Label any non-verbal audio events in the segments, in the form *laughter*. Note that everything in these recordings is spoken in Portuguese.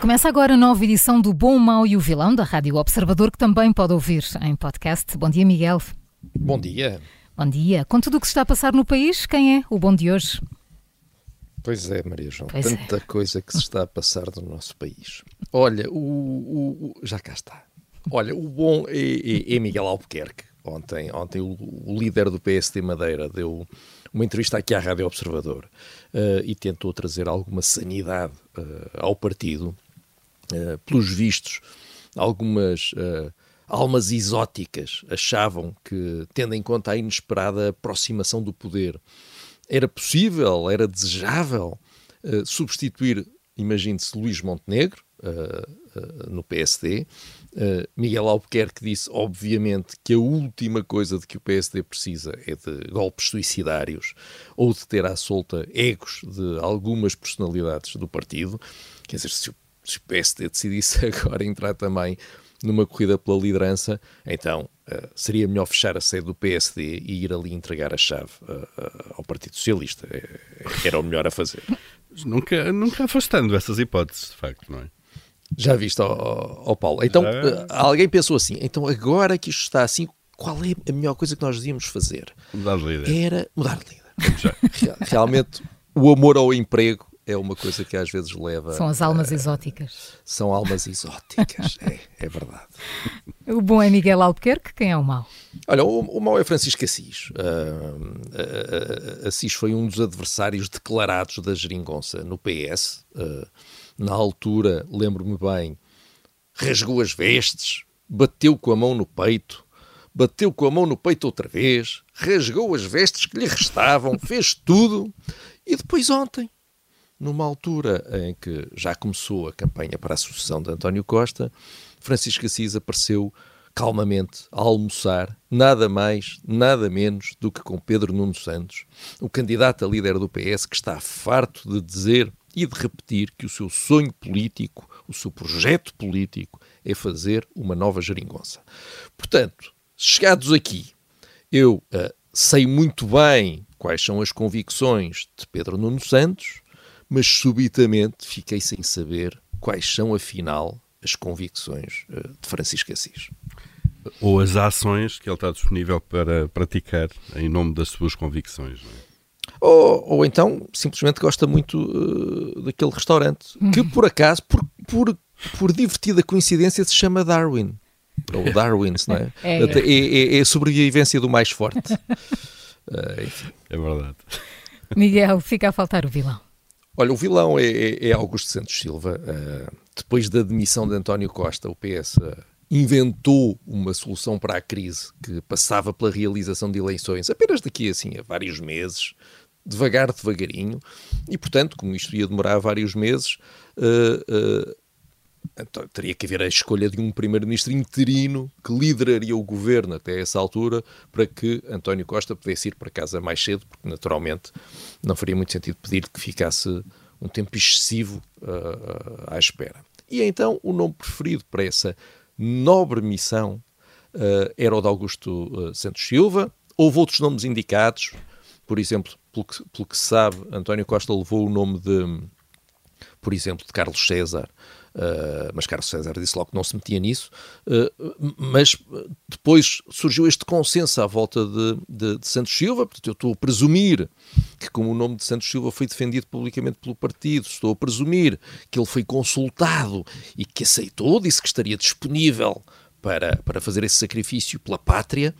Começa agora a nova edição do Bom, Mau e o Vilão da Rádio Observador, que também pode ouvir em podcast. Bom dia, Miguel. Bom dia. Bom dia. Com tudo o que se está a passar no país, quem é o bom de hoje? Pois é, Maria João, Pois tanta é. coisa que se está a passar no nosso país. Olha, o, o- já cá está. Olha, o bom é, é- é Miguel Albuquerque. Ontem, ontem o, o líder do PSD Madeira deu uma entrevista aqui à Rádio Observador eh, e tentou trazer alguma sanidade eh, ao partido. Eh, pelos vistos, algumas eh, almas exóticas achavam que, tendo em conta a inesperada aproximação do poder, era possível, era desejável eh, substituir, imagine-se, Luís Montenegro no PSD. Miguel Albuquerque disse, obviamente, que a última coisa de que o PSD precisa é de golpes suicidários ou de ter à solta egos de algumas personalidades do partido. Quer dizer, se o, se o PSD decidisse *laughs* agora entrar também numa corrida pela liderança, então eh, seria melhor fechar a sede do PSD e ir ali entregar a chave eh, eh, ao Partido Socialista. Eh, Era o melhor a fazer. Nunca, nunca afastando essas hipóteses, de facto, não é? Já viste, ó, ó, ó Paulo? Então, alguém pensou assim, então agora que isto está assim, qual é a melhor coisa que nós devíamos fazer? Mudar de líder. Era mudar de líder. Real- Realmente, o amor ao emprego é uma coisa que às vezes leva... São as almas exóticas. São almas exóticas, é, é verdade. O bom é Miguel Albuquerque, quem é o mau? Olha, o, o mau é Francisco Assis. Ah, ah, ah, Assis foi um dos adversários declarados da geringonça no PS. Ah, na altura, lembro-me bem, rasgou as vestes, bateu com a mão no peito, bateu com a mão no peito outra vez, rasgou as vestes que lhe restavam, fez tudo. E depois ontem, numa altura em que já começou a campanha para a sucessão de António Costa, Francisco Assis apareceu calmamente a almoçar, nada mais, nada menos do que com Pedro Nuno Santos, o candidato a líder do PS que está farto de dizer e de repetir que o seu sonho político, o seu projeto político é fazer uma nova geringonça. Portanto, chegados aqui, eu ah, sei muito bem quais são as convicções de Pedro Nuno Santos, mas subitamente fiquei sem saber quais são, afinal, as convicções ah, de Francisco Assis. Ou as ações que ele está disponível para praticar em nome das suas convicções. Não é? Ou, ou então simplesmente gosta muito uh, daquele restaurante que por acaso, por, por, por divertida coincidência, se chama Darwin. Ou *laughs* Darwins, não é? É. É, é- é a sobrevivência do mais forte. Uh, *laughs* enfim. É verdade. Miguel, fica a faltar o vilão. Olha, o vilão é, é- é Augusto Santos Silva. Uh, depois da demissão de António Costa, o PS uh, inventou uma solução para a crise que passava pela realização de eleições apenas daqui assim a vários meses, devagar, devagarinho, e portanto, como isto ia demorar vários meses, uh, então, teria que haver a escolha de um primeiro-ministro interino que lideraria o governo até essa altura para que António Costa pudesse ir para casa mais cedo, porque naturalmente não faria muito sentido pedir que ficasse um tempo excessivo ah, à espera. E então o nome preferido para essa nobre missão ah, era o de Augusto ah, Santos Silva. Houve outros nomes indicados, por exemplo, pelo que, pelo que se sabe, António Costa levou o nome de por exemplo, de Carlos César, uh, mas Carlos César disse logo que não se metia nisso, uh, mas uh, depois surgiu este consenso à volta de, de- de Santos Silva, portanto eu estou a presumir que como o nome de Santos Silva foi defendido publicamente pelo partido, estou a presumir que ele foi consultado e que aceitou, disse que estaria disponível para, para fazer esse sacrifício pela pátria,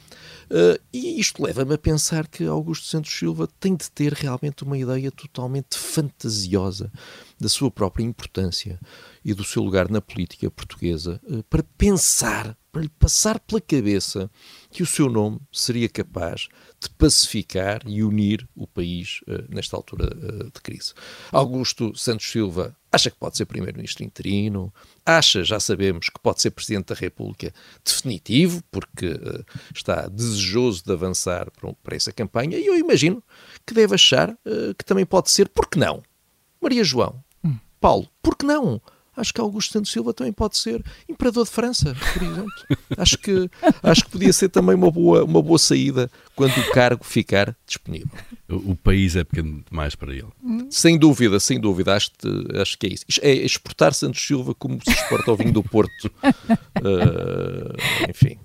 Uh, e isto leva-me a pensar que Augusto Santos Silva tem de ter realmente uma ideia totalmente fantasiosa da sua própria importância e do seu lugar na política portuguesa uh, para pensar, para lhe passar pela cabeça que o seu nome seria capaz de pacificar e unir o país uh, nesta altura uh, de crise. Augusto Santos Silva acha que pode ser primeiro-ministro interino, acha, já sabemos, que pode ser presidente da República definitivo, porque está desejoso de avançar para, essa campanha, e eu imagino que deve achar que também pode ser, por que não? Maria João, Paulo, por que não? Acho que Augusto Santos Silva também pode ser imperador de França, por exemplo. acho, que, acho que podia ser também uma boa, uma boa saída quando o cargo ficar disponível. O, o país é pequeno demais para ele. Sem dúvida, sem dúvida, acho, acho que é isso. É exportar Santos Silva como se exporta o vinho do Porto. Uh, *laughs* enfim.